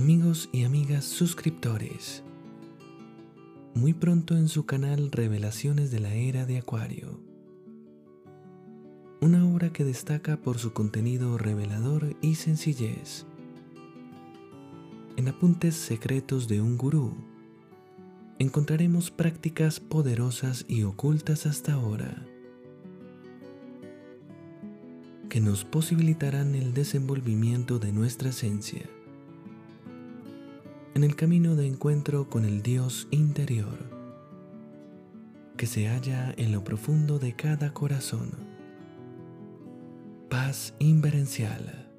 Amigos y amigas suscriptores, muy pronto en su canal Revelaciones de la Era de Acuario. Una obra que destaca por su contenido revelador y sencillez. En Apuntes Secretos de un Gurú, encontraremos prácticas poderosas y ocultas hasta ahora que nos posibilitarán el desenvolvimiento de nuestra esencia en el camino de encuentro con el Dios interior que se halla en lo profundo de cada corazón. Paz inverencial.